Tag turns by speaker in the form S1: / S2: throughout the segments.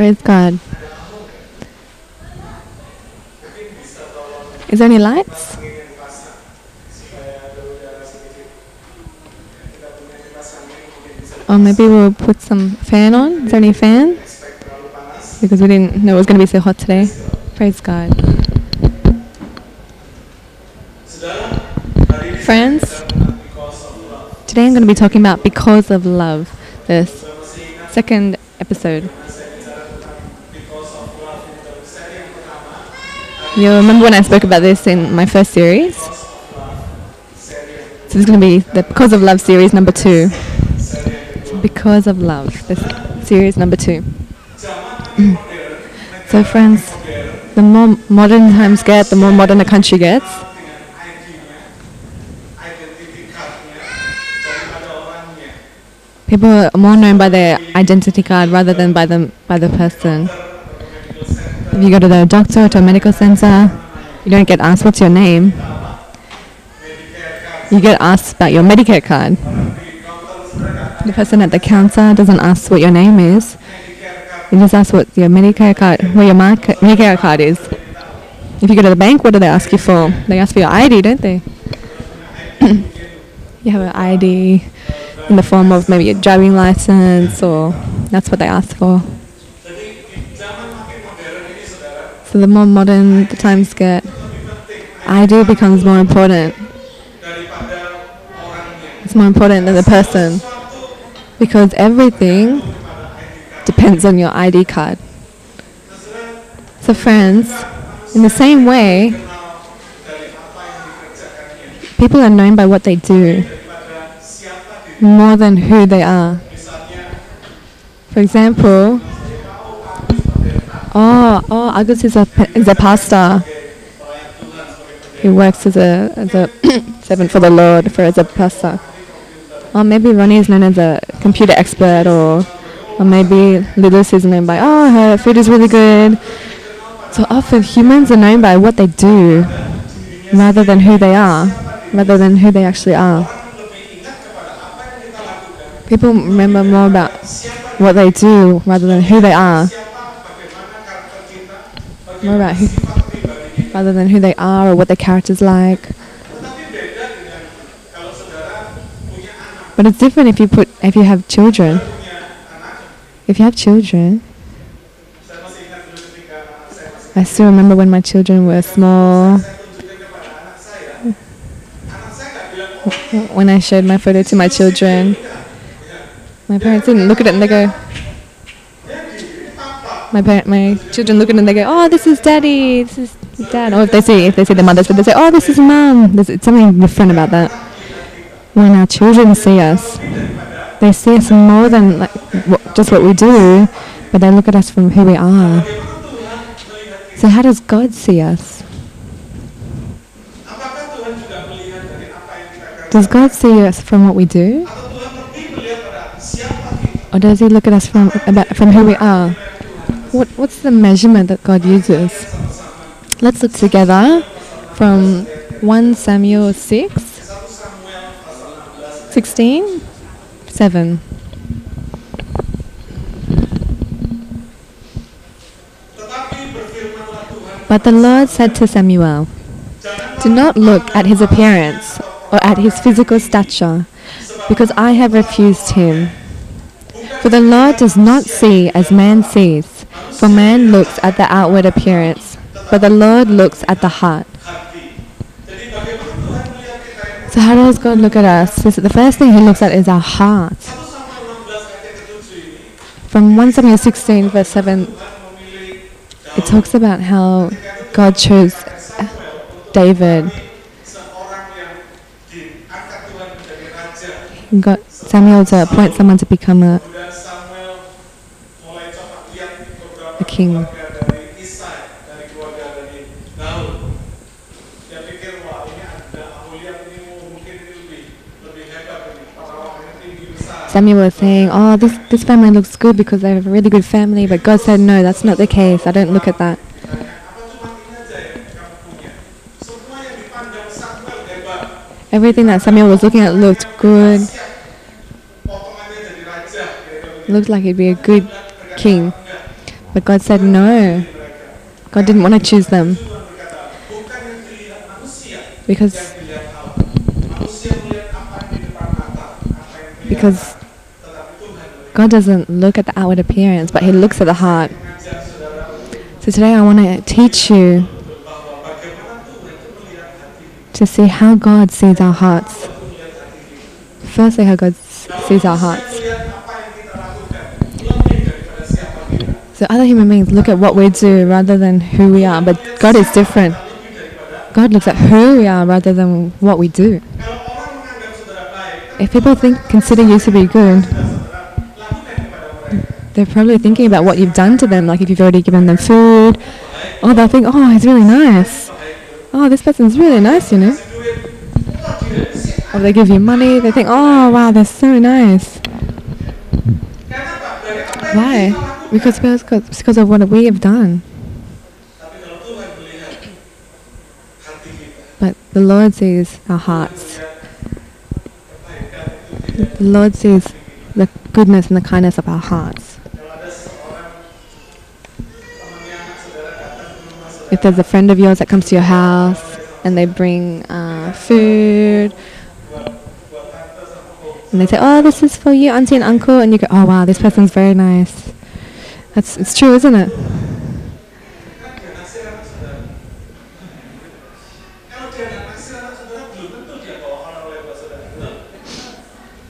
S1: Praise God. Is there any lights? Or maybe we'll put some fan on. Is there any fan? Because we didn't know it was going to be so hot today. Praise God. Friends, today I'm going to be talking about because of love, the second episode. You'll remember when I spoke about this in my first series. So this is going to be the Because of Love series number two. Because of Love, this series number two. so friends, the more modern times get, the more modern a country gets. People are more known by their identity card rather than by the by the person. If you go to the doctor or to a medical center, you don't get asked what's your name. You get asked about your Medicare card. The person at the counter doesn't ask what your name is. You just ask what your Medicare card, what your Medicare card is. If you go to the bank, what do they ask you for? They ask for your ID, don't they? you have an ID in the form of maybe a driving license, or that's what they ask for. So the more modern the times get, ID becomes more important. It's more important than the person because everything depends on your ID card. So, friends, in the same way, people are known by what they do more than who they are. For example, oh, oh, Agus is a is a pastor. He works as a as a servant for the Lord, for as a pastor. Or maybe Ronnie is known as a computer expert, or or maybe Lilith is known by oh her food is really good. So often humans are known by what they do, rather than who they are, rather than who they actually are. People remember more about what they do rather than who they are. More about who, rather than who they are or what their character's like. But it's different if you put if you have children. If you have children, I still remember when my children were small. When I showed my photo to my children, my parents didn't look at it and they go. My parent, my children look at and they go, "Oh, this is daddy. This is dad." Or if they see if they see the mothers, but they say, "Oh, this is mum." There's it's something different about that. When our children see us, they see us more than like just what we do, but they look at us from who we are. So how does God see us? Does God see us from what we do? Or does he look at us from about from who we are? What what's the measurement that God uses? Let's look together from 1 Samuel 6 16 7 But the Lord said to Samuel, Do not look at his appearance or at his physical stature, because I have refused him. For the Lord does not see as man sees, for man looks at the outward appearance, but the Lord looks at the heart. So how does God look at us? The first thing he looks at is our heart. From 1 Samuel 16 verse 7, it talks about how God chose David. Got Samuel to appoint someone to become a, a king. Samuel was saying, "Oh, this this family looks good because they have a really good family," but God said, "No, that's not the case. I don't look at that." Everything that Samuel was looking at looked good. Looked like he'd be a good king. But God said no. God didn't want to choose them because because God doesn't look at the outward appearance, but He looks at the heart. So today I want to teach you to see how God sees our hearts. Firstly, how God sees our hearts. So other human beings look at what we do rather than who we are, but God is different. God looks at who we are rather than what we do. If people think consider you to be good, they're probably thinking about what you've done to them. Like if you've already given them food, oh, they'll think, oh, he's really nice. Oh, this person's really nice, you know. Or they give you money, they think, oh, wow, they're so nice. Why? Because because because of what we have done. But the Lord sees our hearts. The Lord sees the goodness and the kindness of our hearts. If there's a friend of yours that comes to your house and they bring uh, food and they say, "Oh, this is for you, auntie and uncle," and you go, "Oh, wow, this person's very nice." That's it's true, isn't it?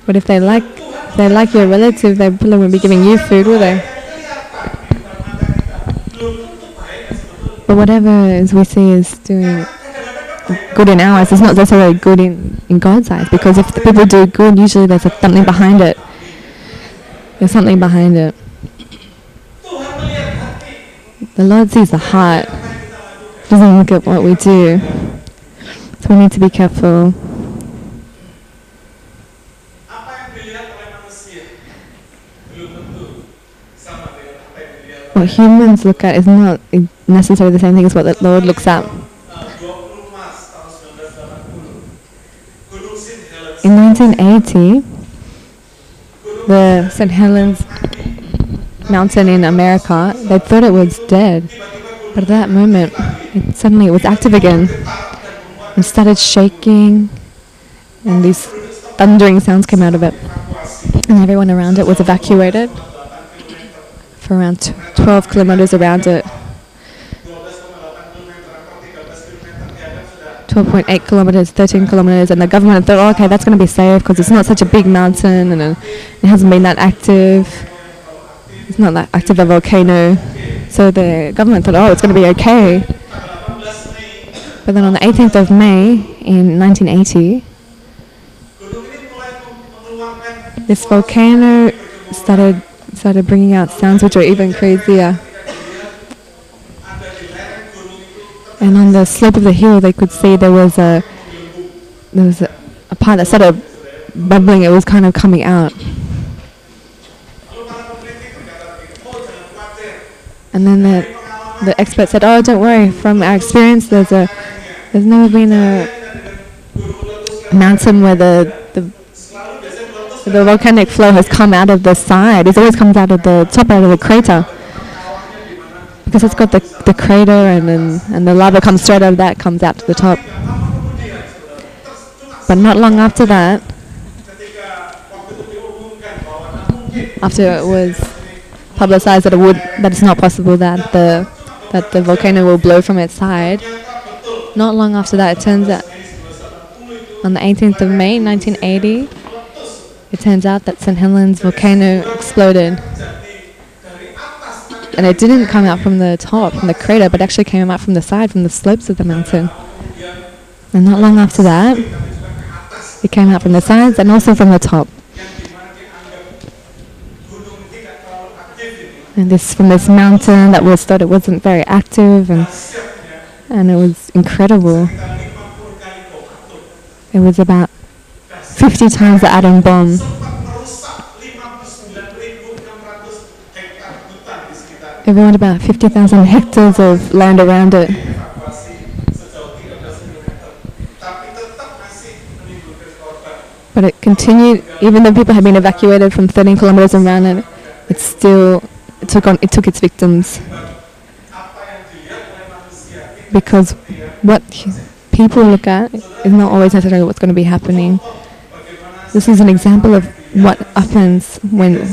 S1: But if they like if they like your relative, they probably won't be giving you food, will they? But whatever is we see is doing good in our eyes, it's not necessarily good in, in God's eyes. Because if the people do good, usually there's a, something behind it. There's something behind it. The Lord sees the heart, doesn't look at what we do. So we need to be careful. What humans look at is not necessarily the same thing as what the Lord looks at.
S2: 20 Maret tahun 1980. Gunung St. Helens.
S1: In 1980, the St. Helens mountain in America, they thought it was dead. But at that moment, it, suddenly it was active again and started shaking, and these thundering sounds came out of it. And everyone around it was evacuated for around tw- 12 kilometers around it. 12.8 kilometers, 13 kilometers, and the government thought, oh, okay, that's going to be safe because it's not such a big mountain and uh, it hasn't been that active. It's not that active a volcano. So the government thought, oh, it's going to be okay. But then on the 18th of May in 1980,
S2: Gunung ini mulai mengeluarkan
S1: this volcano started started bringing out sounds which were even crazier. And on the slope of the hill, they could see there was a there was a, a part that started bubbling. It was kind of coming out. And then the the expert said, "Oh, don't worry. From our experience, there's a there's never been a mountain where the the the volcanic flow has come out of the side. It always comes out of the top, out of the crater, because it's got the the crater, and then and the lava comes straight out of that, comes out to the top. But not long after that, after it was publicized that it would that it's not possible that the that the volcano will blow from its side. Not long after that, it turns out on the 18th of May 1980, it turns out that St. Helens volcano exploded. And it didn't come out from the top, from the crater, but actually came out from the side, from the slopes of the mountain. And not long after that, it came out from the sides and also from the top. And this from this mountain that was thought it wasn't very active and and it was incredible.
S2: sekitar 50 kali bom atom
S1: It was about 50 times the atom bomb.
S2: sempat merusak 59.600 hektar hutan di sekitar
S1: It ruined about 50,000 hectares of land around it.
S2: evakuasi sejauh 13 km. Tapi tetap masih menimbulkan korban.
S1: But it continued, even though people had been evacuated from 13 kilometers around it, it still it took on it took its victims because what people look at is not always necessarily what's going to be happening. This is an example of what happens when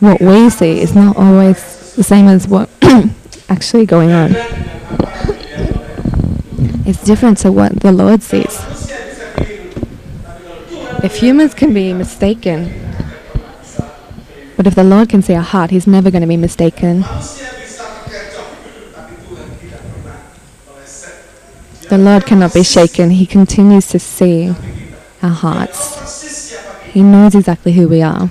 S1: what we see is not always the same as what actually going on. It's different to what the Lord sees. If humans can be mistaken, but if the Lord can see our heart, He's never going to be mistaken. The Lord cannot be shaken. He continues to see our hearts. He knows exactly who we are.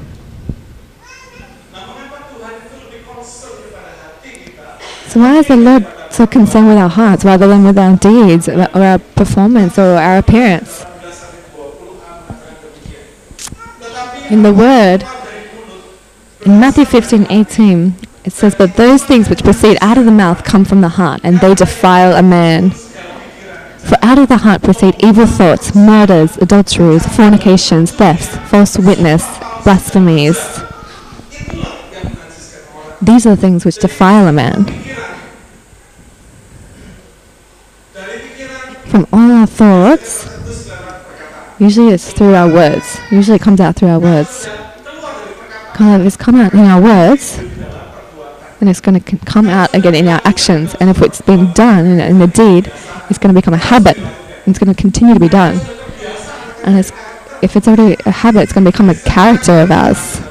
S1: So why is the Lord so concerned with our hearts rather than with our deeds or our performance or our appearance?
S2: 18 sampai 20 A mengatakan demikian tetapi
S1: In the Word, in Matthew 15, 18, it says, But those things which proceed out of the mouth come from the heart, and they defile a man. For out of the heart proceed evil thoughts, murders, adulteries, fornications, thefts, false witness, blasphemies. These are the things which defile a man. From all our thoughts, usually it's through our words. Usually it comes out through our words. Kind of, it's come out in our words, and it's going to come out again in our actions. And if it's been done in, in the deed, it's going to become a habit. It's going to continue to be done. And it's, if it's already a habit, it's going to become a character of ours.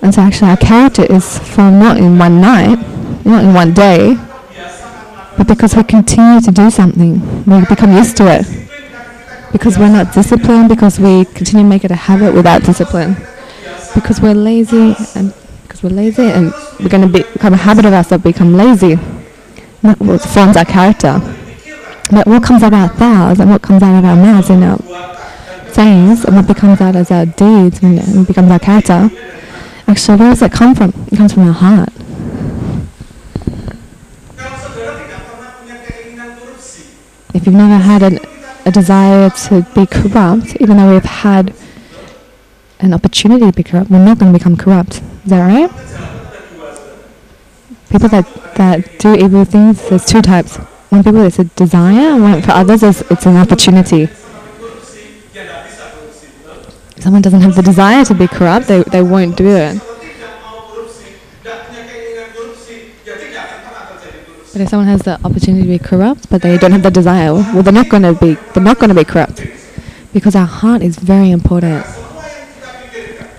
S1: And so actually, our character is formed not in one night, not in one day, but because we continue to do something, we become used to it. Because we're not disciplined, because we continue to make it a habit without discipline. Because we're lazy, and because we're lazy, and we're going to become a habit of us that become lazy. And That what forms our character. But what comes out of our thoughts and what comes out of our mouths and our sayings and what becomes out as our deeds and, and becomes our character, actually, where does it come from? It comes from our heart. If you've never had an, a desire to be corrupt, even though we've had an opportunity to be corrupt, we're not going to become corrupt. Is that right? People that, that do evil things, there's two types. One people it's a desire, and one for others it's, it's an opportunity. If someone doesn't have the desire to be corrupt, they, they won't do it. But if someone has the opportunity to be corrupt, but they don't have the desire, well, they're not going to be they're not going to be corrupt, because our heart is very important.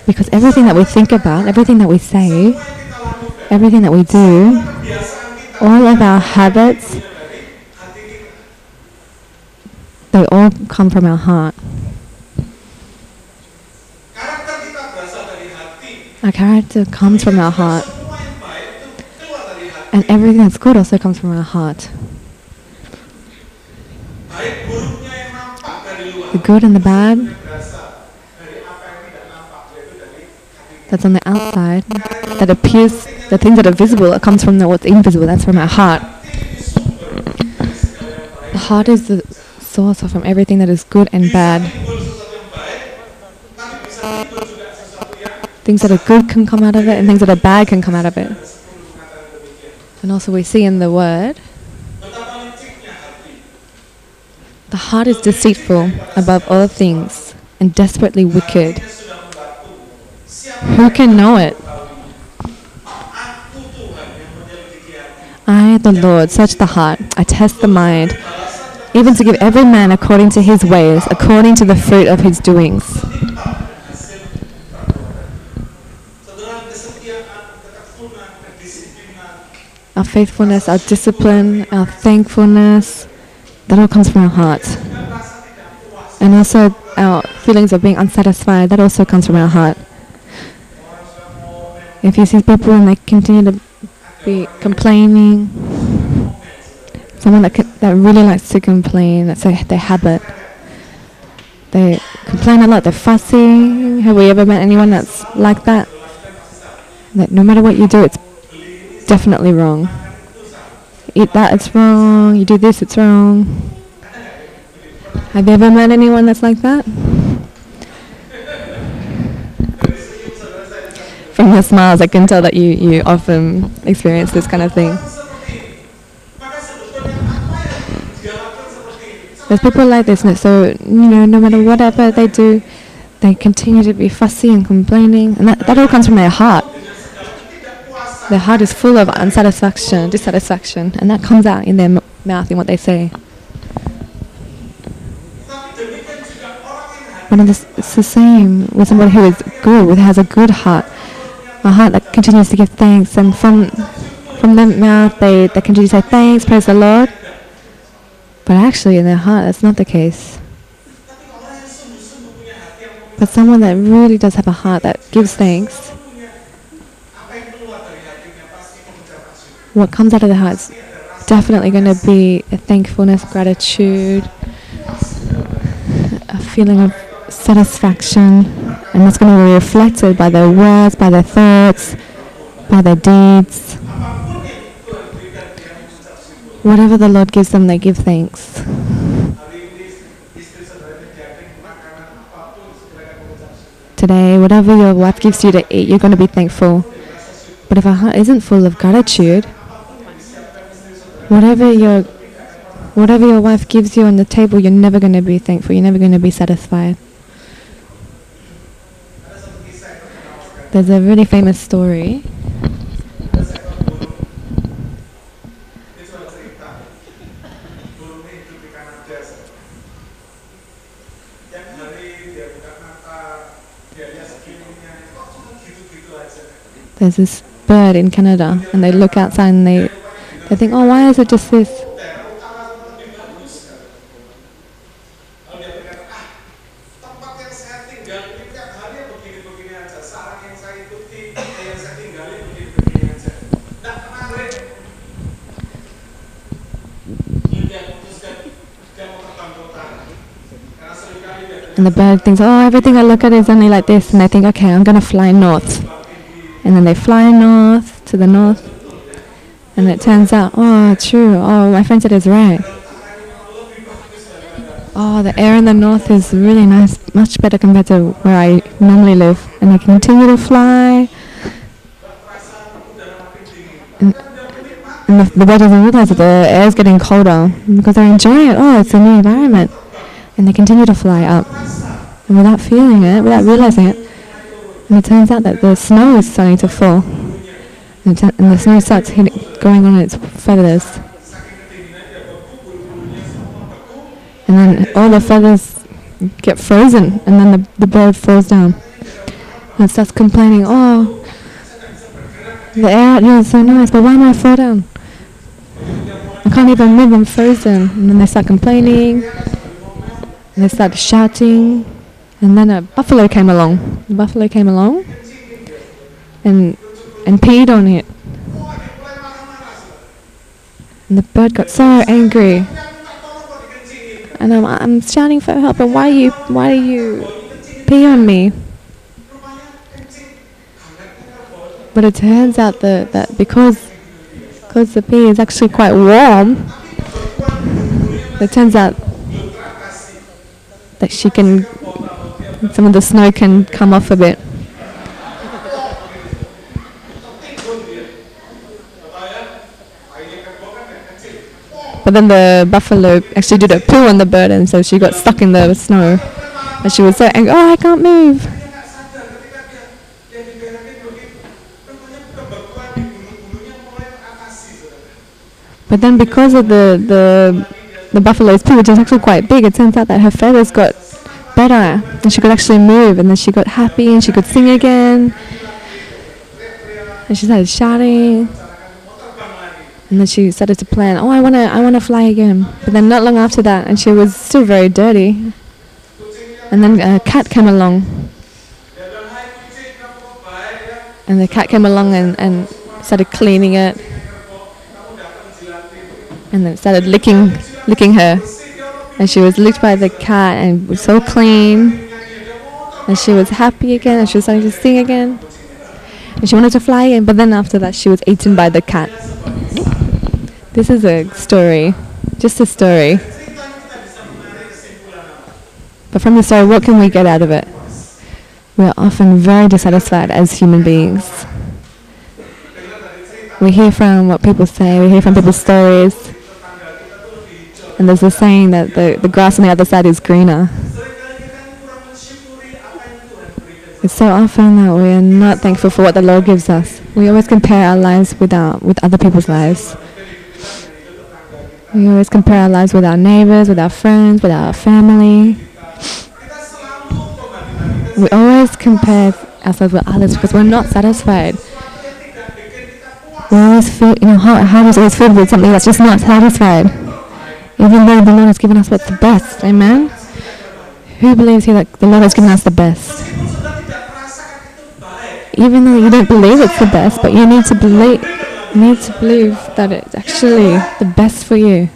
S1: Because everything that we think about, everything that we say, everything that we do, all of our habits, they all come from our heart. Our character comes from our heart, and everything that's good also comes from our heart. The good and the bad that's on the outside, that appears, the things that are visible, it comes from the, what's invisible. That's from our heart. The heart is the source of from everything that is good and bad. Things that are good can come out of it, and things that are bad can come out of it. And also, we see in the word, the heart is deceitful above all things and desperately wicked. Who can know it? I, the Lord, search the heart. I test the mind, even to give every man according to his ways, according to the fruit of his doings. Our faithfulness, our discipline, our thankfulness, that all comes from our heart. And also our feelings of being unsatisfied, that also comes from our heart. If you see people and they continue to be complaining, someone that, that really likes to complain, that's a, their habit. They complain a lot, they're fussy. Have we ever met anyone that's like that? That no matter what you do, it's definitely wrong. Eat that, it's wrong. You do this, it's wrong. Have you ever met anyone that's like that? From your smiles, I can tell that you, you often experience this kind of thing. There's people like this, and so you know, no matter whatever they do, they continue to be fussy and complaining, and that, that all comes from their heart. Their heart is full of unsatisfaction, dissatisfaction, and that comes out in their m- mouth in what they say. But it's, it's the same with somebody who is good, who has a good heart, a heart that continues to give thanks, and from from their mouth they, they continue to say thanks, praise the Lord. But actually, in their heart, that's not the case. But someone that really does have a heart that gives thanks, what comes out of the heart is definitely going to be a thankfulness, gratitude, a feeling of satisfaction, and that's going to be reflected by their words, by their thoughts, by their deeds. Whatever the Lord gives them, they give thanks. Today, whatever your wife gives you to eat, you're going to be thankful. But if our heart isn't full of gratitude, whatever your whatever your wife gives you on the table, you're never going to be thankful. You're never going to be satisfied. There's a really famous story. There's this bird in Canada, and they look outside and they they think, oh, why is it just this? And the bird thinks, oh, everything I look at is only like this. And they think, okay, I'm going to fly north. And then they fly north to the north. And it turns out, oh, true. Oh, my friend said it's right. Oh, the air in the north is really nice, much better compared to where I normally live. And they continue to fly. And, and the, the bird doesn't realize that the air is getting colder because they're enjoying it. Oh, it's a new environment. And they continue to fly up. And without feeling it, without realizing it, and it turns out that the snow is starting to fall. And, tu- and the snow starts going on its feathers. And then all the feathers get frozen, and then the, the bird falls down. And starts complaining, oh, the air out here is so nice, but why am I fall down? I can't even move, I'm frozen. And then they start complaining, and they start shouting, and then a buffalo came along. The buffalo came along and and peed on it. And the bird got so angry. And I'm, I'm shouting for help. And why you why do you pee on me? But it turns out that, that because because the pee is actually quite warm, it turns out that she can some of the snow can come off a bit. But then the buffalo actually did a poo on the bird, and so she got stuck in the snow. And she was so angry, oh, I can't move. But then because of the, the, the buffalo's poo, which is actually quite big, it turns out that her feathers got better, and she could actually move, and then she got happy, and she could sing again. And she started shouting. And then she started to plan, oh, I wanna, I wanna fly again. But then not long after that, and she was still very dirty. And then uh, a cat came along, and the cat came along and, and started cleaning it, and then started licking, licking her. And she was licked by the cat and was so clean. And she was happy again, and she was starting to sing again. And she wanted to fly again, but then after that, she was eaten by the cat. This is a story, just a story. But from the story, what can we get out of it? We are often very dissatisfied as human beings. We hear from what people say, we hear from people's stories. And there's a saying that the, the grass on the other side is greener. It's so often that we are not thankful for what the Lord gives us. We always compare our lives with our, with other people's lives. We always compare our lives with our neighbors, with our friends, with our family. We always compare ourselves with others because we're not satisfied. We always feel, you know, heart, heart is always filled with something that's just not satisfied. Even though the Lord has given us what's the best. Amen? Who believes here that the Lord has given us the best? Even though you don't believe it's the best, but you need to believe, need to believe that it's actually the best for you.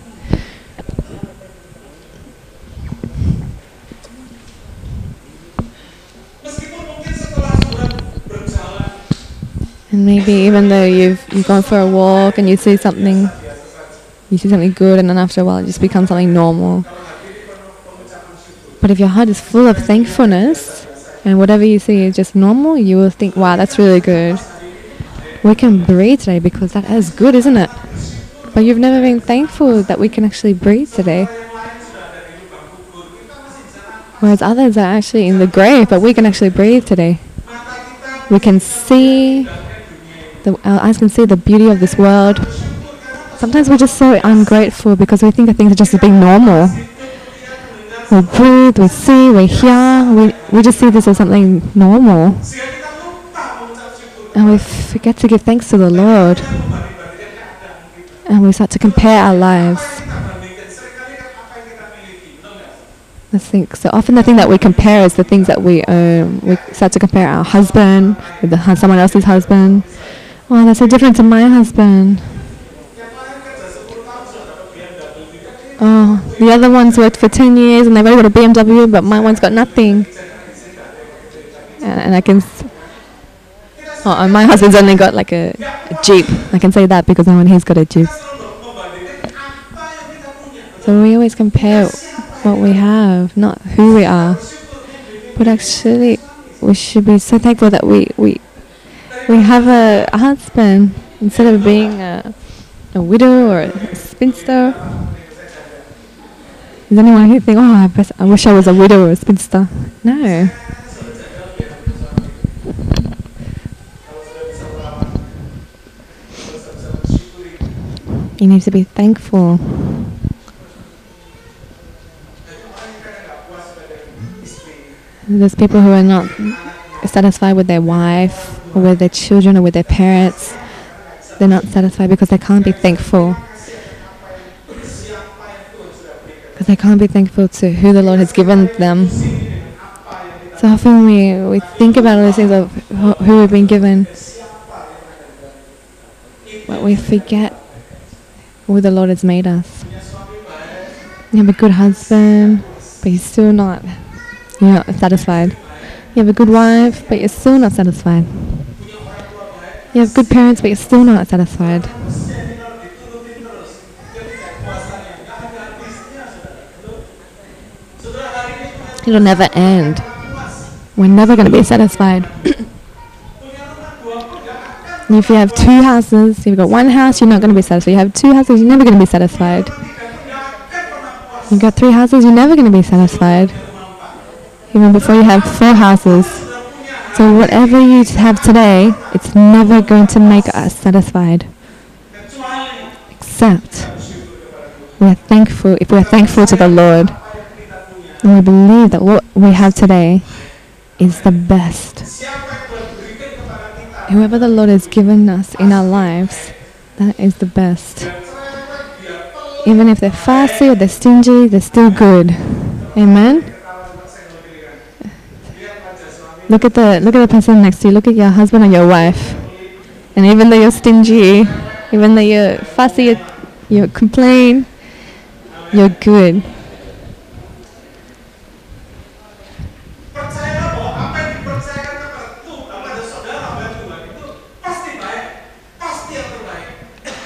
S1: And maybe even though you've you've gone for a walk and you see something, you see something good, and then after a while it just becomes something normal. But if your heart is full of thankfulness, and whatever you see is just normal, you will think, "Wow, that's really good." We can breathe today because that is good, isn't it? But you've never been thankful that we can actually breathe today. Whereas others are actually in the grave, but we can actually breathe today. We can see the, our eyes can see the beauty of this world. Sometimes we're just so ungrateful because we think that things are just being normal. We breathe, we see, we hear, we, we just see this as something normal. And we forget to give thanks to the Lord. And we start to compare our lives. Let's think. So often the thing that we compare is the things that we own. We start to compare our husband with the, someone else's husband. Oh, that's so different to my husband. Oh, the other one's worked for 10 years and they've already got a BMW, but my one's got nothing. And, and I can. S- oh, and my husband's only got like a, a Jeep. I can say that because when he's got a Jeep. So we always compare what we have, not who we are. But actually, we should be so thankful that we, we, we have a, a husband instead of being a, a widow or a spinster. Is anyone here think, oh, I, best, I wish I was a widow or a spinster? No. You need to be thankful. There's people who are not satisfied with their wife or with their children or with their parents. They're not satisfied because they can't be thankful. Because they can't be thankful to who the Lord has given them. So often we, we think about all these things of who we've been given, but we forget who the Lord has made us. You have a good husband, but you're still not you're not satisfied. You have a good wife, but you're still not satisfied. You have good parents, but you're still not satisfied. It'll never end. We're never going to be satisfied. if you have two houses, if you've got one house, you're not going to be satisfied. You have two houses, you're never going to be satisfied. You've got three houses, you're never going to be satisfied. Even before you have four houses. So whatever you have today, it's never going to make us satisfied. Except we're thankful if we're thankful to the Lord and we believe that what we have today is the best. Whoever the Lord has given us in our lives, that is the best. Even if they're fussy or they're stingy, they're still good. Amen. Look at the look at the person next to you. Look at your husband or your wife. And even though you're stingy, even though you're fussy, you, you complain, you're good.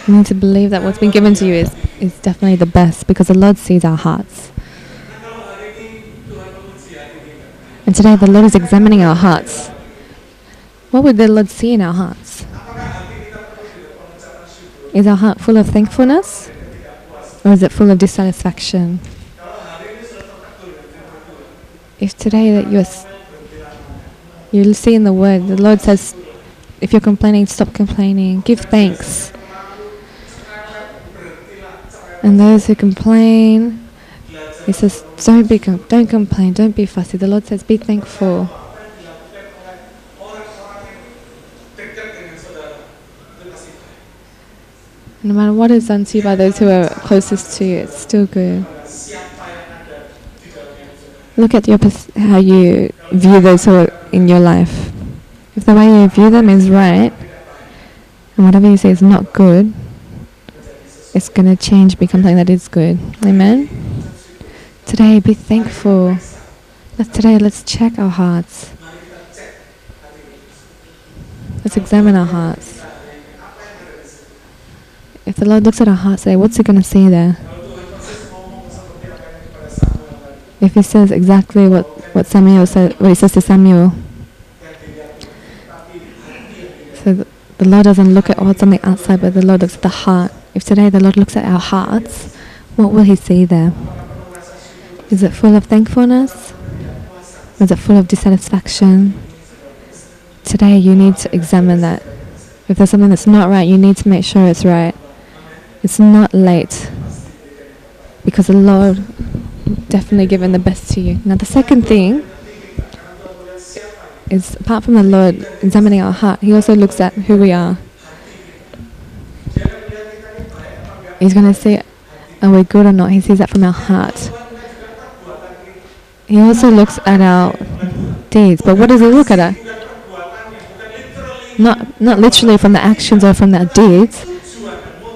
S1: You need to believe that what's been given to you is, is definitely the best because the Lord sees our hearts. And today the Lord is examining our hearts. What would the Lord see in our hearts? Is our heart full of thankfulness? Or is it full of dissatisfaction? If today that you're s- you'll see in the word, the Lord says, if you're complaining, stop complaining. Give thanks. And those who complain, He says, don't be, com- don't complain, don't be fussy. The Lord says, be thankful. No matter what is done to you by those who are closest to you, it's still good. Look at your pers- how you view those who are in your life. If the way you view them is right, and whatever you say is not good, it's going to change, become something that is good. Amen. Today, be thankful. Let's today let's check our hearts. Let's examine our hearts. If the Lord looks at our hearts today, what's He going to see there? If He says exactly what, what Samuel said, what He says to Samuel, so the Lord doesn't look at what's on the outside, but the Lord looks at the heart. If today the Lord looks at our hearts, what will He see there? Is it full of thankfulness? Is it full of dissatisfaction? Today you need to examine that. If there's something that's not right, you need to make sure it's right. It's not late. Because the Lord definitely given the best to you. Now the second thing is apart from the Lord examining our heart, He also looks at who we are. He's going to see are we good or not. He sees that from our heart. He also looks at our deeds. But what does He look at? Not not literally from the actions or from the deeds,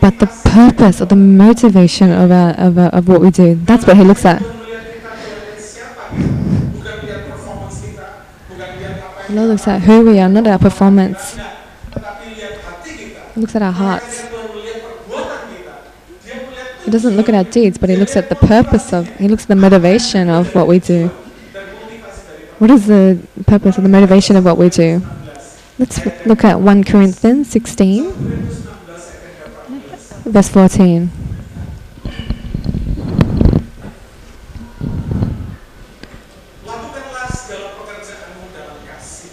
S1: but the purpose or the motivation of our, of, our, of what we do. That's what He looks at. Lord looks at who we are, not our performance. He looks at our hearts. He doesn't look at our deeds, but he looks at the purpose of, he looks at the motivation of what we do. What is the purpose of the motivation of what we do? Let's look at 1 Corinthians 16, verse 14.
S2: Lakukanlah segala pekerjaanmu dalam kasih.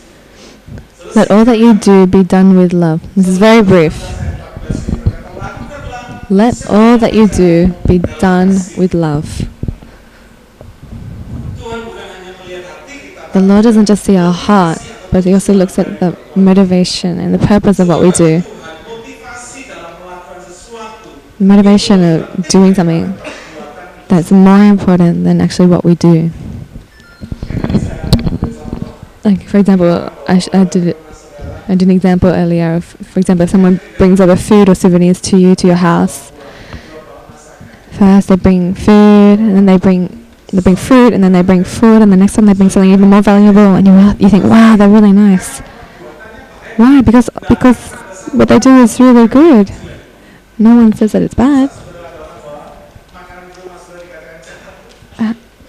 S1: Let all that you do be done with love. This is very brief. Let all that you do be done with love. The Lord doesn't just see our heart, but He also looks at the motivation and the purpose of what we do. Motivation of doing something that's more important than actually what we do. Like, for example, I, I did it. Did an example earlier of, for example, if someone brings over food or souvenirs to you to your house. First, they bring food, and then they bring they bring fruit, and then they bring food, and the next time they bring something even more valuable, and you you think, wow, they're really nice. Why? Because because what they do is really good. No one says that it's bad.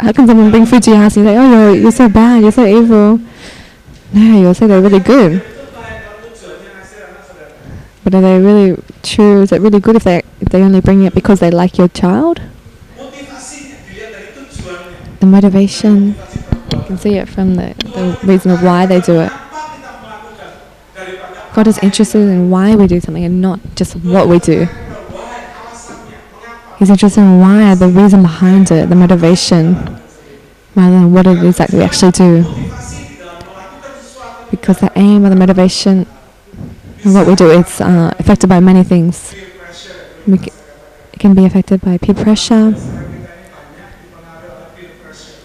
S1: How can someone bring food to your house and you say, oh, you're, you're so bad, you're so evil? No, you'll say they're really good. But are they really true? Is it really good if they if they only bring it because they like your child? The motivation, you can see it from the, the reason of why they do it. God is interested in why we do something and not just what we do. He's interested in why, the reason behind it, the motivation, rather than what it is that we actually do. Because the aim or the motivation of what we do is uh, affected by many things. It can be affected by peer pressure.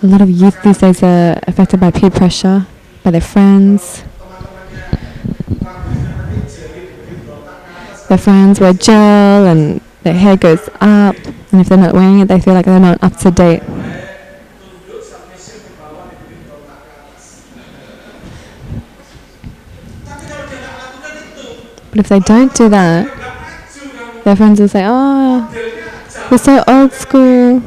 S1: A lot of youth these days are affected by peer pressure, by their friends. Their friends wear gel and their hair goes up, and if they're not wearing it, they feel like they're not up to date. But if they don't do that, their friends will say, ah, "Oh,
S2: modelnya
S1: you're so old school.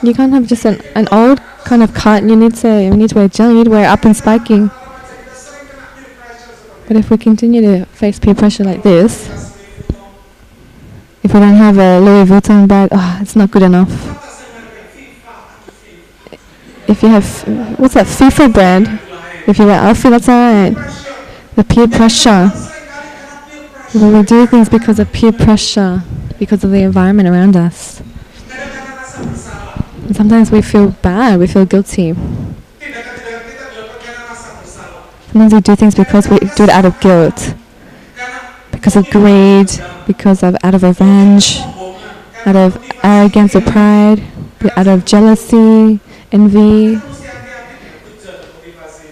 S1: You can't have just an, an old kind of cut. You need to you need to wear gel. You need to wear up and spiking." But if we continue to face peer pressure like this, if we don't have a Louis Vuitton bag, oh, it's not good enough. If you have, what's that FIFA brand? If you wear Alfie, that's alright. The peer pressure. Well, we do things because of peer pressure, because of the environment around us. And sometimes we feel bad, we feel guilty. Sometimes we do things because we do it out of guilt, because of greed, because of out of revenge, out of arrogance or pride, out of jealousy, envy.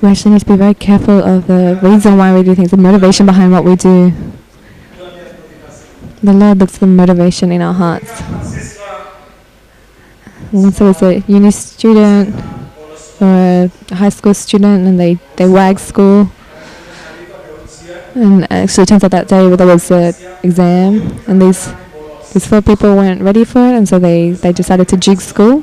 S1: We actually need to be very careful of the reason why we do things, the motivation behind what we do. The Lord looks for the motivation in our hearts. Once I was a uni student or a high school student and they, they wag school. And actually, it turns out that day there was an exam, and these these four people weren't ready for it, and so they, they decided to jig school.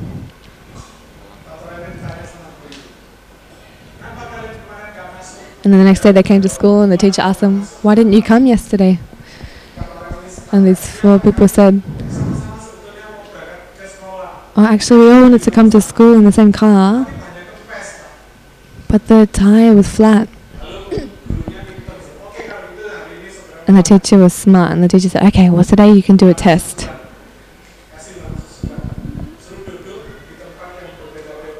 S1: And then the next day they came to school, and the teacher asked them, "Why didn't you come yesterday?" And these four people said, "Oh, actually, we all wanted to come to school in the same car, but the tire was flat." And the teacher was smart, and the teacher said, "Okay, well today you can do a test."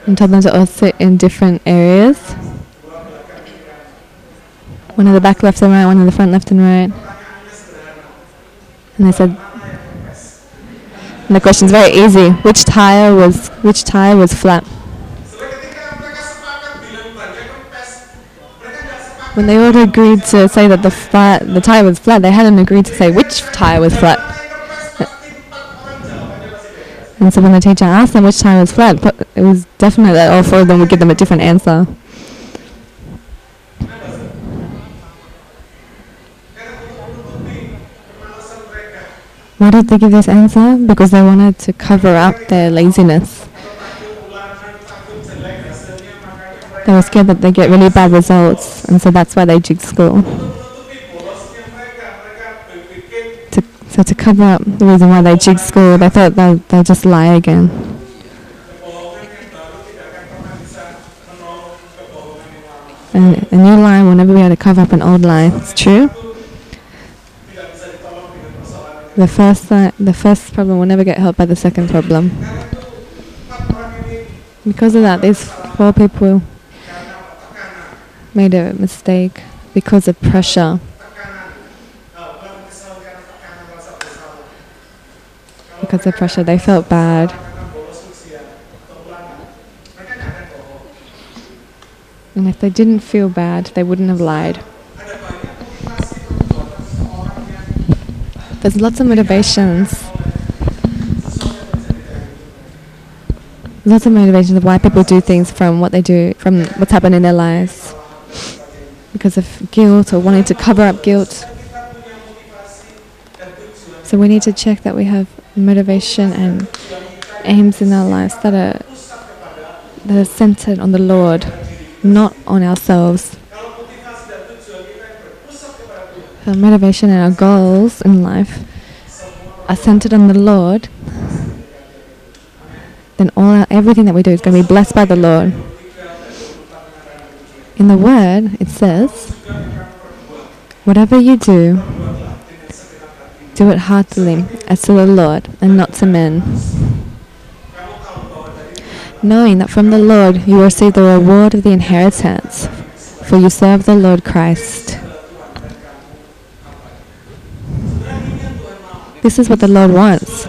S1: And told them to all sit in different areas. One at the back left and right, one at the front left and right. And they said, and the question's very easy. Which tire was which tire was flat? When they all agreed to say that the flat the tire was flat, they hadn't agreed to say which tire was flat. And so when the teacher asked them which tire was flat, it was definite that all four of them would give them a different answer. Why did they give this answer? Because they wanted to cover up their laziness. They were scared that they get really bad results, and so that's why they jig school. To, so to cover up the reason why they jig school, they thought they'll, they'll just lie again. And a new lie will never be able to cover up an old lie. It's true. The first lie, the first problem will never get helped by the second problem. Because of that, these four people made a mistake because of pressure. Because of pressure, they felt bad. And if they didn't feel bad, they wouldn't have lied. There's lots of motivations. Lots of motivations of why people do things from what they do, from what's happened in their lives. Because of guilt or wanting to cover up guilt. So we need to check that we have motivation and aims in our lives that are that are centered on the Lord, not on ourselves. Our motivation and our goals in life are centered on the Lord. Then all our, everything that we do is going to be blessed by the Lord. In the Word, it says, "Whatever you do, do it heartily, as to the Lord, and not to men." knowing that from the Lord you will receive the reward of the inheritance, for you serve the Lord Christ. This is what the Lord wants.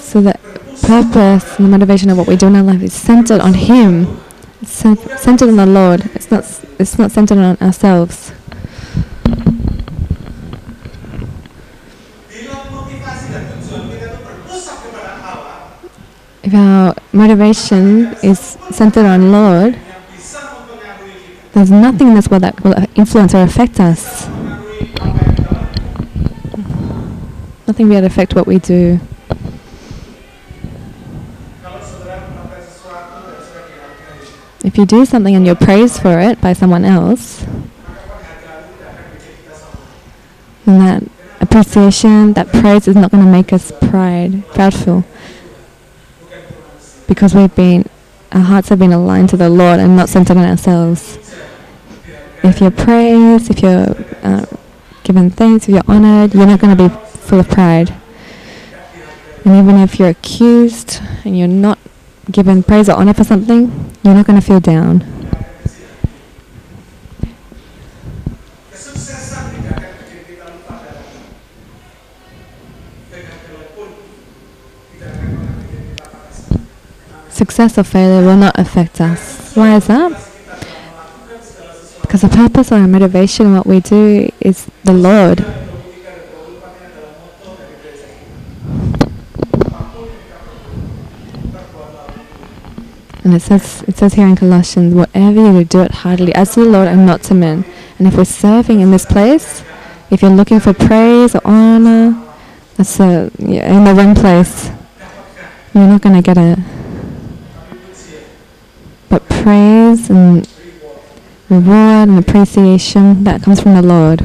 S1: So the purpose and the motivation of what we do in our life is centered on Him. It's centered on the Lord. It's not. It's not centered on ourselves. If our motivation is centered on
S2: the Lord,
S1: there's nothing in this world that will influence or affect us. Nothing will affect what we do. If you do something and you're praised for it by someone else, then that appreciation, that praise is not going to make us pride, proudful. Because we've been, our hearts have been aligned to the Lord and not centered on ourselves. If you're praised, if you're uh, given thanks, if you're honored, you're not going to be full of pride. And even if you're accused and you're not given praise or honor for something, you're not going to feel down. Success or failure will not affect us. Why is that? Because the purpose or our motivation what we do is the Lord. And it says it says here in Colossians, whatever you do, do it heartily as to the Lord and not to men. And if we're serving in this place, if you're looking for praise or honor, that's a, you're in the wrong place. You're not going to get it. But praise and reward and appreciation that comes from the Lord.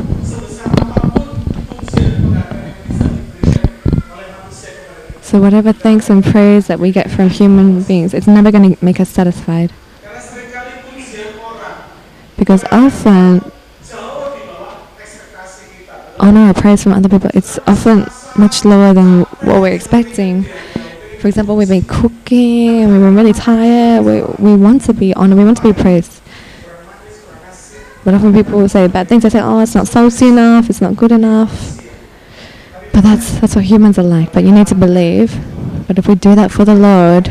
S1: So whatever thanks and praise that we get from human beings, it's never going to make us satisfied. Because often honor or praise from other people, it's often much lower than what we're expecting. For example, we've been cooking and we were really tired. We, we want to be honored, we want to be praised. But often people will say bad things. They say, oh, it's not salty enough, it's not good enough. But that's, that's what humans are like. But you need to believe. But if we do that for the Lord,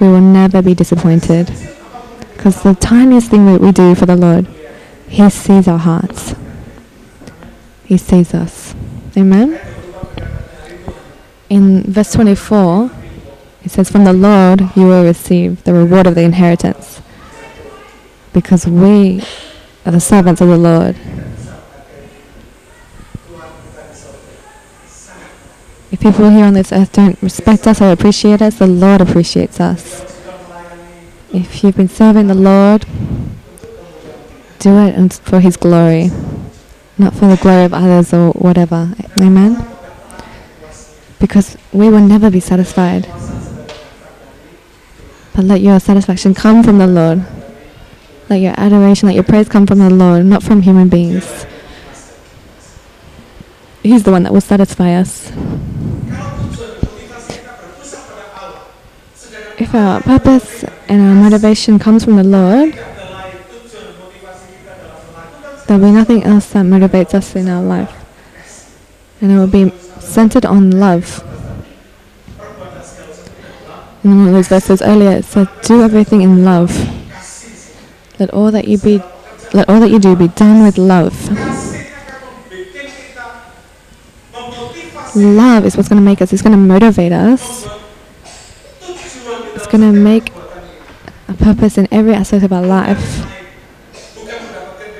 S1: we will never be disappointed. Because the tiniest thing that we do for the Lord, He sees our hearts. He sees us. Amen? In verse 24, it says, From the Lord you will receive the reward of the inheritance. Because we are the servants of the Lord. If people here on this earth don't respect us or appreciate us, the Lord appreciates us. If you've been serving the Lord, do it for His glory, not for the glory of others or whatever. Amen? Because we will never be satisfied. But let your satisfaction come from the Lord. Let your adoration, let your praise come from the Lord, not from human beings. He's the one that will satisfy us. If our purpose and our motivation comes from the Lord, there'll be nothing else that motivates us in our life. And it will be centered on love. In one of those verses earlier, it said, "Do everything in love. Let all that you be, let all that you do be done with love." Love is what's going to make us. It's going to motivate us. Going to make a purpose in every aspect of our life,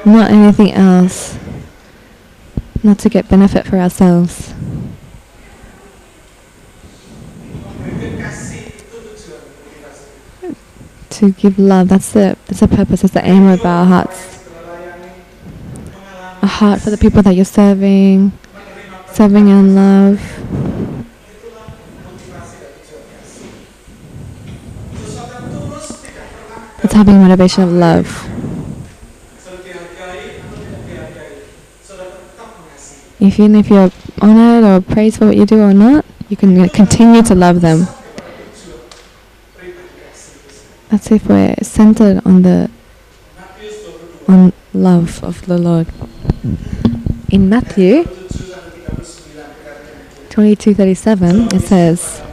S1: not anything else. Not to get benefit for ourselves. To give love. That's the that's the purpose. That's the aim of our hearts. A heart for the people that you're serving, serving in love.
S2: Dihargai saudara tetap mengasihi
S1: Even if you're honored or praised for what you do or not, you can continue to love them. That's if we're centered on the on love of the Lord. In Matthew
S2: 27 sampai 39 dikatakan
S1: 22:37, it says,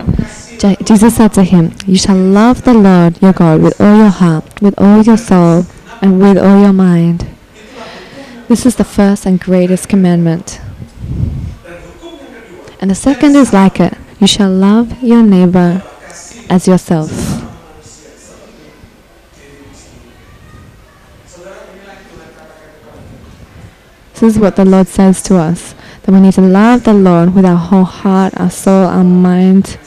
S1: Jesus said to him, "You shall love the Lord your God with all your heart, with all your soul, and with all your mind." This is the first and greatest commandment. And the second is like it. You shall love your neighbor as yourself. This is what the Lord says to us that we need to love the Lord with our whole heart, our soul, our mind.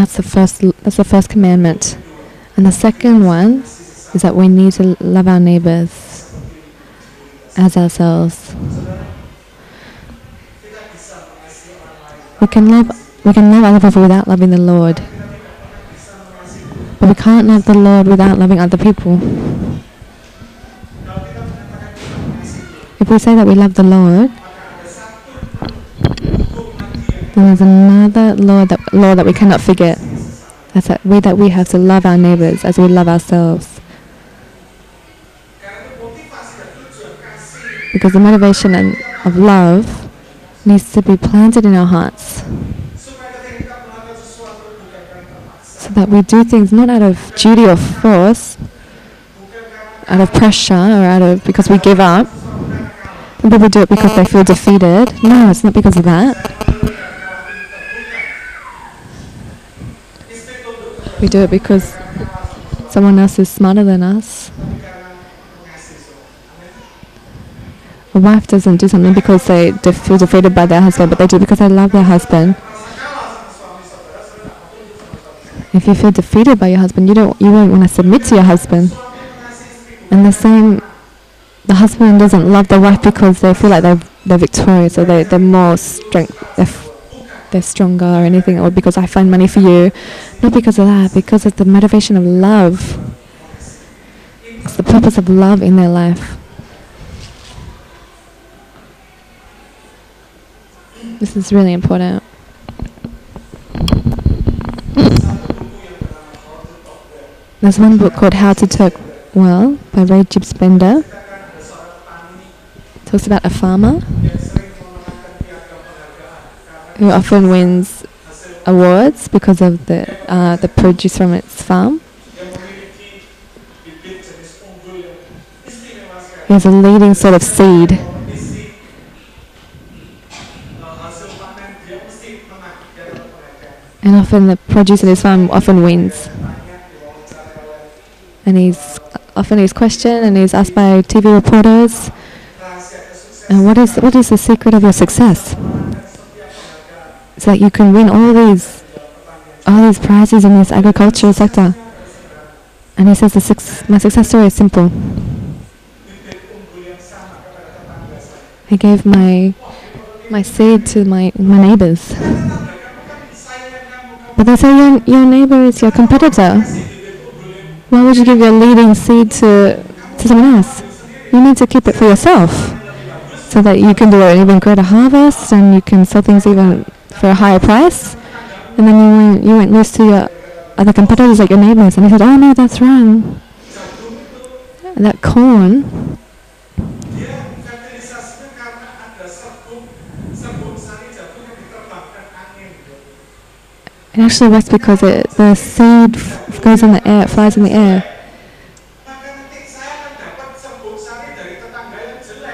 S1: That's the first. That's the first commandment. And the second one is that we need to love our neighbors as ourselves. We can love. We can love other people without loving the Lord. But we can't love the Lord without loving other people. If we say that we love the Lord, then there's another law that law that we cannot forget. That's that we that we have to love our neighbors as we love ourselves. Because the motivation and, of love needs to be planted in our hearts. So that we do things not out of duty or force, out of pressure or out of because we give up. Some people do it because they feel defeated. No, it's not because of that. We do it because someone else is smarter than us. A wife doesn't do something because they feel defeated by their husband, but they do because they love their husband. If you feel defeated by your husband, you don't you won't want to submit to your husband. And the same the husband doesn't love the wife because they feel like they're, they're victorious or they, they're more strength they're, they're stronger or anything or because I find money for you. Not because of that because of the motivation of love. It's the purpose of love in their life. This is really important. There's one book called How to Talk Well by Ray Gibbs Bender. Talks about a farmer who often wins awards because of the uh, the produce from its farm. He has a leading sort of seed. And often the produce in his farm often wins. And he's often he's questioned and he's asked by TV reporters, and what is what is the secret of your success? It's that you can win all these all these prizes in this agricultural sector. And he says the my success story is simple. I gave my my seed to my, my neighbors. But they say your, your neighbor is your competitor. Why would you give your leading seed to, to someone else? You need to keep it for yourself so that you can do an even greater harvest and you can sell things even for a higher price. And then you won't, you won't lose to your other competitors like your neighbors. And he said, oh no, that's wrong. That corn, it actually works because it, the seed goes in the air, it flies in the air.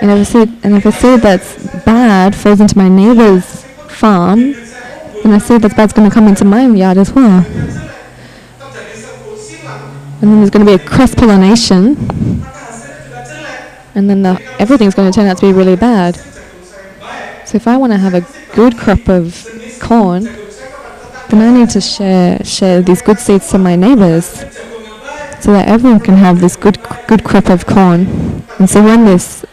S1: And if a seed, and if a seed that's bad falls into my neighbor's farm, then the seed that's bad is going to come into my yard as well. And then there's going to be a cross pollination, and then the, everything's going to turn out to be really bad. So if I want to have a good crop of corn, then I need to share share these good seeds to my neighbors, so that everyone can have this good good crop of corn. And so when this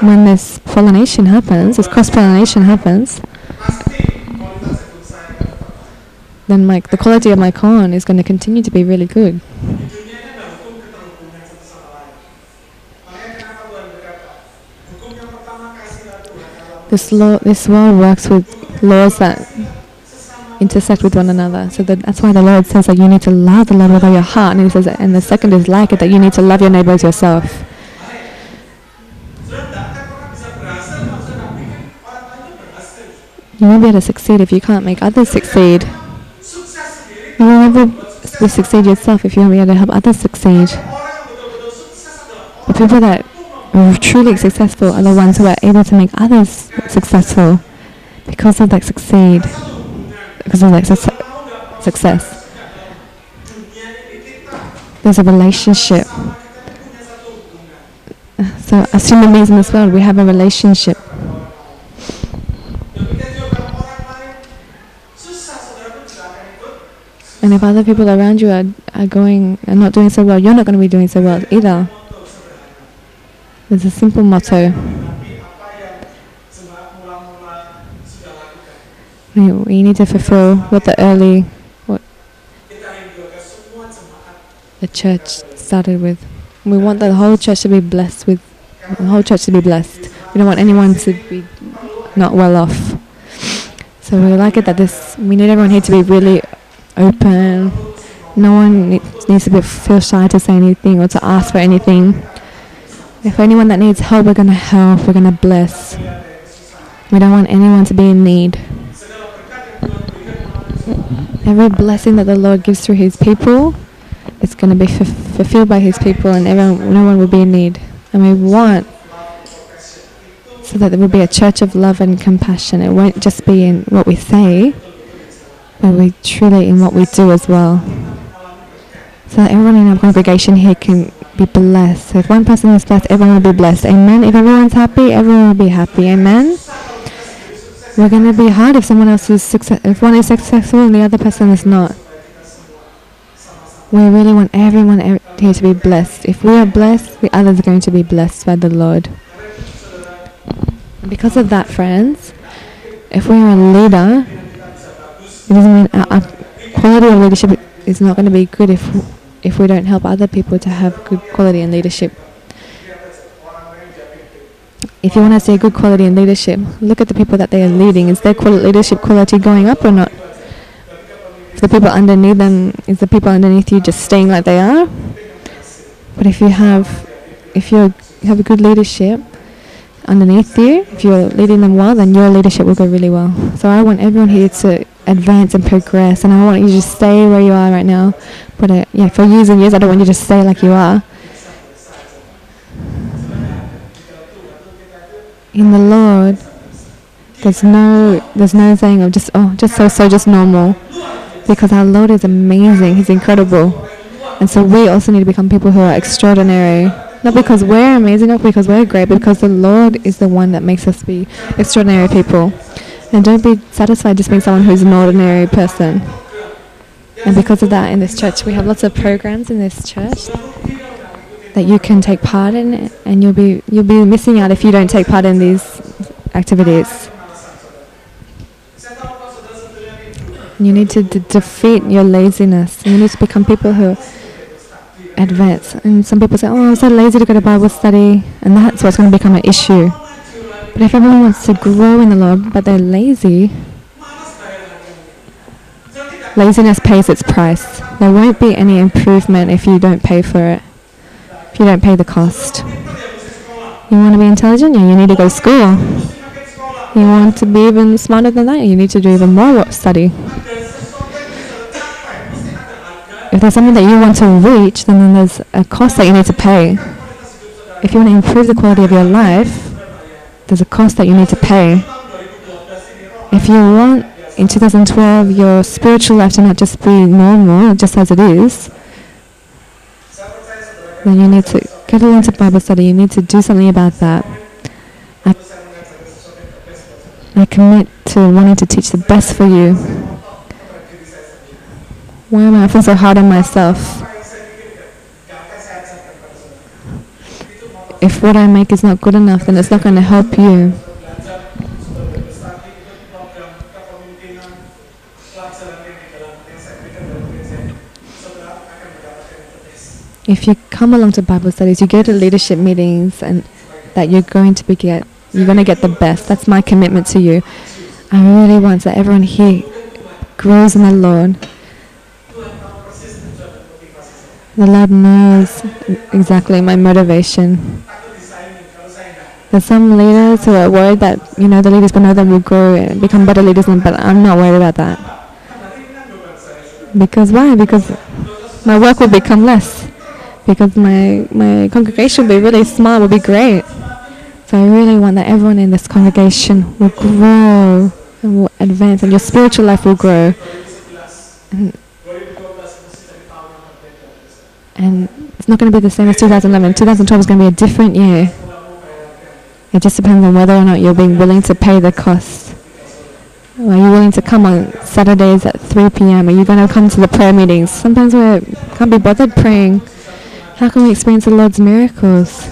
S1: when this pollination happens, this cross pollination happens, then like the quality of my corn is going to continue to be really good. This law, this world works with laws that intersect with one another. So that, that's why the Lord says that you need to love the Lord with all your heart, and He says, and the second is like it that you need to love your neighbor as yourself. You won't be able to succeed if you can't make others succeed. You will never succeed yourself if you be able to help others succeed. The people that are truly successful are the ones who are able to make others successful because of that succeed, because of that suc- success. There's a relationship. So as human beings in this world, we have a relationship. And if other people around you are, are going are not doing so well, you're not going to be doing so well either. There's a simple motto. We, we need to fulfill what the early
S2: jemaat
S1: the church started with. We want the whole church to be blessed with the whole church to be blessed. We don't want anyone to be not well off. So we like it that this we need everyone here to be really open. No one ne- needs to be, feel shy to say anything or to ask for anything. If anyone that needs help, we're gonna help. We're gonna bless. We don't want anyone to be in need. Every blessing that the Lord gives through His people, it's going to be f- fulfilled by His people, and everyone, no one will be in need. And we want so that there will be a church of love and compassion. It won't just be in what we say, but we truly in what we do as well. So that everyone in our congregation here can be blessed. So if one person is blessed, everyone will be blessed. Amen. If everyone's happy, everyone will be happy. Amen. We're going to be hard if someone else is success. If one is successful and the other person is not. We really want everyone here to be blessed. If we are blessed, the others are going to be blessed by the Lord. Because of that, friends, if we are a leader, it doesn't mean our, our quality of leadership is not going to be good if if we don't help other people to have good quality in leadership. If you want to see good quality in leadership, look at the people that they are leading. Is their quali- leadership quality going up or not? If the people underneath them, is the people underneath you just staying like they are? But if you have, if you have a good leadership underneath you, if you're leading them well, then your leadership will go really well. So I want everyone here to advance and progress, and I want you to just stay where you are right now. But uh, yeah, for years and years, I don't want you to stay like you are. In the Lord, there's no there's no saying of just oh just so so just normal, because our Lord is amazing. He's incredible, and so we also need to become people who are extraordinary. Not because we're amazing, not because we're great, but because the Lord is the one that makes us be extraordinary people. And don't be satisfied just being someone who's an ordinary person. And because of that, in this church, we have lots of programs in this church that you can take part in, and you'll be you'll be missing out if you don't take part in these activities. You need to d- defeat your laziness. You need to become people who advance. And some people say, "Oh, I'm so lazy to go to Bible study," and that's what's going to become an issue. But if everyone wants to grow in the Lord, but they're lazy, laziness pays its price. There won't be any improvement if you don't pay for it. If you don't pay the cost. You want to be intelligent? Yeah, you need to go to school. You want to be even smarter than that? You need to do even more study. If there's something that you want to reach, then, then there's a cost that you need to pay. If you want to improve the quality of your life, there's a cost that you need to pay.
S2: Tahun 2012 ini roh
S1: If you want in 2012 your spiritual life to not just be normal, just as it is, then you need to get into Bible study. You need to do something about that.
S2: saudara.
S1: I commit to wanting to teach the best for you. Why am I feel so hard on myself? If what I make is not good enough, then it's not going to help you. If you come along to Bible studies, you go to leadership meetings, and that you're going to be get you're going to get the best. That's my commitment to you. I really want that everyone here grows in the Lord. The Lord knows exactly my motivation. There's some leaders who are worried that you know the leaders below them will grow and become better leaders, but I'm not worried about that. Because why? Because my work will become less. Because my my congregation will be really small, will be great. So I really want that everyone in this congregation will grow and will advance, and your spiritual life will grow. And,
S2: 2012 mesti jadi tahun yang berbeda. saudara.
S1: and it's not going to be the same as 2011. 2012 is going to be a different year. It just depends on whether or not you're being willing to pay the cost. Are you willing to come on Saturdays at 3 p.m.? Are you going to come to the prayer meetings? Sometimes we can't be bothered praying. How can we experience the Lord's miracles?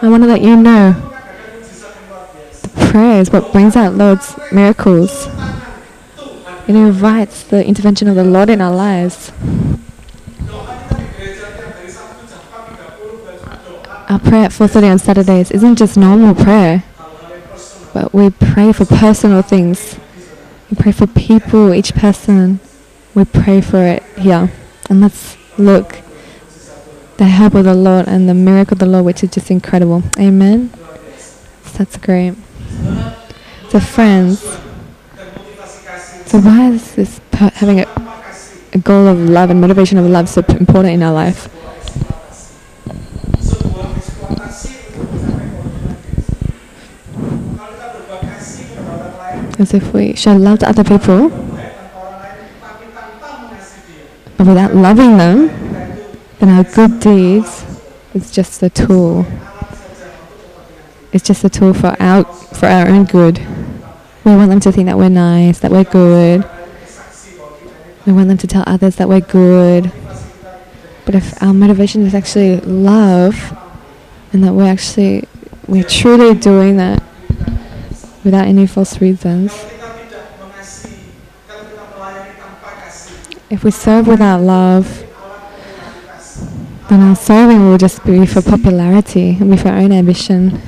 S1: I want to let you know the prayer is what brings out Lord's miracles. It invites the intervention of the Lord in our lives. Our prayer at 4:30 on Saturdays isn't just normal prayer, but we pray for personal things. We pray for people, each person. We pray for it here. And let's look the help of the Lord and the miracle of the Lord, which is just incredible. Amen. So that's great. So friends, so why is this having a, a goal of love and motivation of love so important in our life? As if we show love other people, without loving them, then our good deeds is just a tool. It's just a tool for our for our own good. We want them to think that we're nice, that we're good. We want them to tell others that we're good. But if our motivation is actually love, and that we're actually we're truly doing that without any false reasons, if we serve without love, then our serving will just be for popularity and be for our own ambition.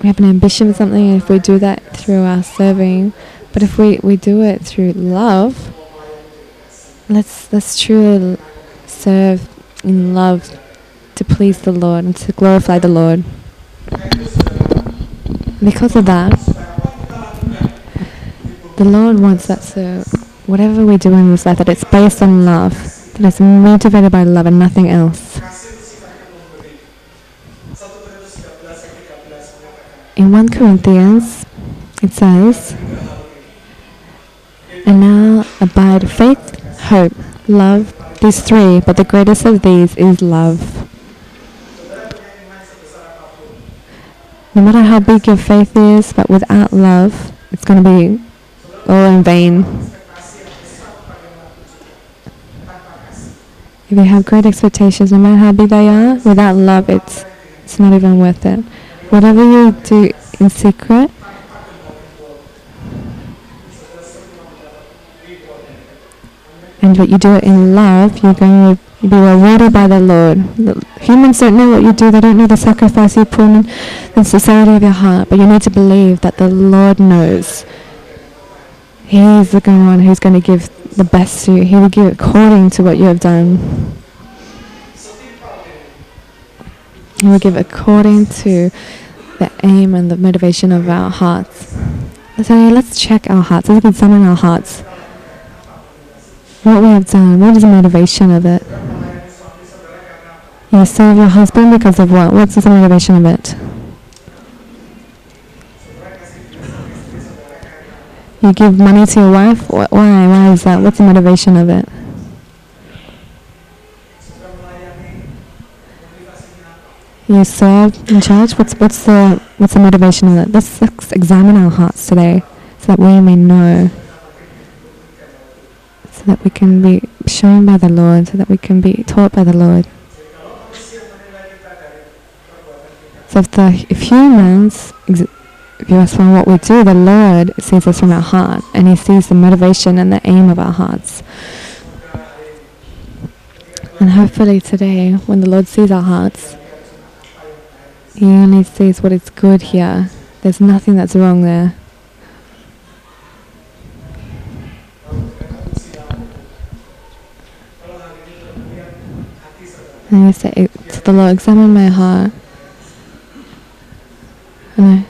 S1: we have an ambition for something and if we do that through our serving but if we, we do it through love let's let's truly serve in love to please the lord and to glorify the lord because of that the lord wants that so whatever we do in this life that it's based on love that it's motivated by love and nothing else
S2: Kasih itu sifatnya memberi. 1 Korintus 13 ayat 13 mengatakan,
S1: In 1 Corinthians, it says, And now abide faith, hope, love, these three, but the greatest of these is love. No matter how big your faith is, but without love, it's going to be all in vain. If you have great expectations, no matter how big they are, without love, it's, it's not even worth it. Whatever you do in secret, and what you do it in love, you're going to be rewarded by the Lord. The- Humans don't know what you do, they don't know the sacrifice you put in the sincerity of your heart, but you need to believe that the Lord knows. He's the one who's going to give the best to you. He will give according to what you have done. He will give according to the aim and the motivation of our hearts. So let's check our hearts. Let's examine our hearts. What we have done. What is the motivation of it? You serve your husband because of what? What's the motivation of it? You give money to your wife. Why? Why is that? What's the motivation of it? You serve in church. What's what's the what's the motivation of it? Let's, let's examine our hearts today, so that we may know, so that we can be shown by the Lord, so that we can be taught by the Lord. So if the if humans view us from what we do, the Lord sees us from our heart, and He sees the motivation and the aim of our hearts. And hopefully today, when the Lord sees our hearts, He only sees what is good here. There's nothing that's wrong there. And you say to the Lord, examine my heart. And I,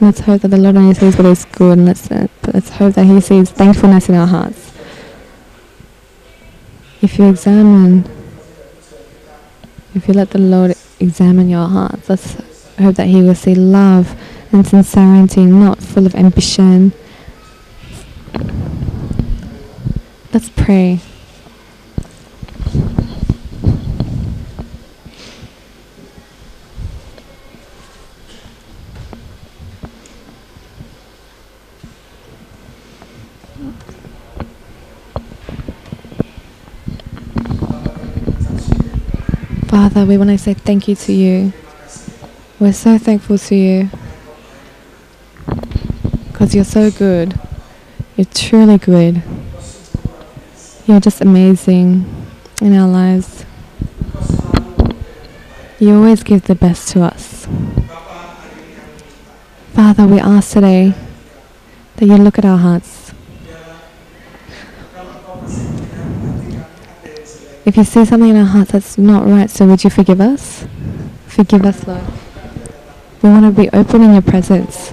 S1: let's hope that the Lord only sees what is good, and let's, uh, let's hope that He sees thankfulness in our hearts. If you examine, if you let the Lord examine your hearts, let's hope that He will see love and sincerity, not full of ambition. Let's pray. Father, we want to say thank you to you. We're so thankful to you because you're so good. You're truly good. You're just amazing in our lives. You always give the best to us. Father, we ask today that you look at our hearts. If you see something in our hearts that's not right, so would you forgive us? Forgive us, Lord. We want to be open in your presence.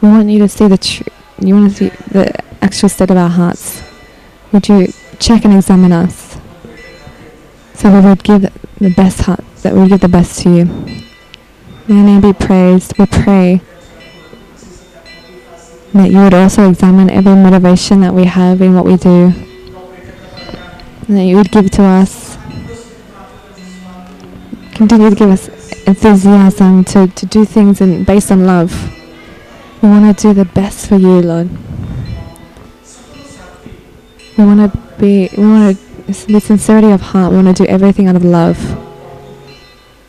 S1: We want you to see the truth. You want to see the actual state of our hearts. Would you check and examine us? So we would give the best heart, that we give the best to you. May your name be praised. We pray that you would also examine every motivation that we have in what we do. And that you would give to us, continue to give us enthusiasm to, to do things in, based on love. We want to do the best for you, Lord. We want to be, we want to, with sincerity of heart, we want to do everything out of love.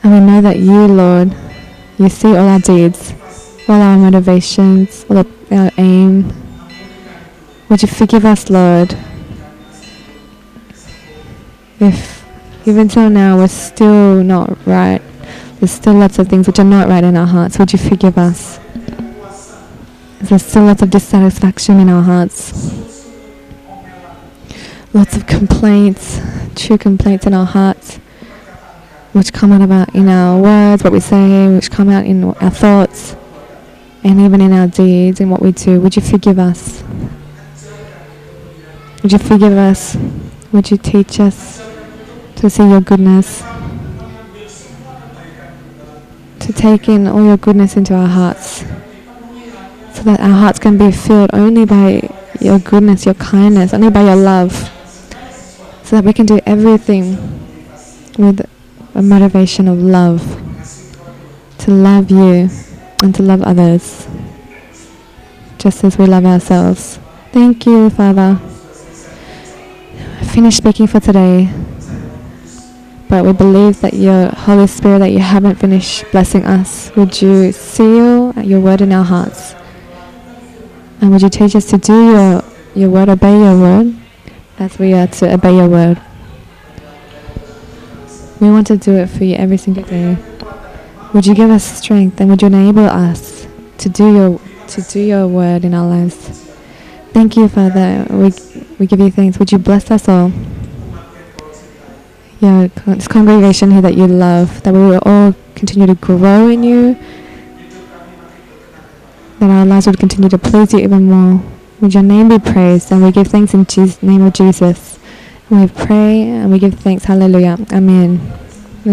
S1: And we know that you, Lord, you see all our deeds, all our motivations, all our aim. Would you forgive us, Lord? If even till now we're still not right, there's still lots of things which are not right in our hearts, would you forgive us? There's still lots of dissatisfaction in our hearts. Lots of complaints, true complaints in our hearts, which come out our, in our words, what we say, which come out in our thoughts, and even in our deeds and what we do. Would you forgive us? Would you forgive us? Would you teach us to see your goodness? To take in all your goodness into our hearts so that our hearts can be filled only by your goodness, your kindness, only by your love, so that we can do everything with a motivation of love, to love you and to love others, just as we love ourselves. Thank you, Father. I finished speaking for today, but we believe that your Holy Spirit, that you haven't finished blessing us. Would you seal your word in our hearts? And would you teach us to do your, your word, obey your word, as we are to obey your word? We want to do it for you every single day. Would you give us strength and would you enable us to do your to do your word in our lives? Thank you, Father. We we give you thanks. Would you bless us all? Yeah, this congregation here that you love, that we will all continue to grow in you, that our lives would continue to please you even more. Would your name be praised, and we give thanks in the name of Jesus. And we pray and we give thanks. Hallelujah. Amen.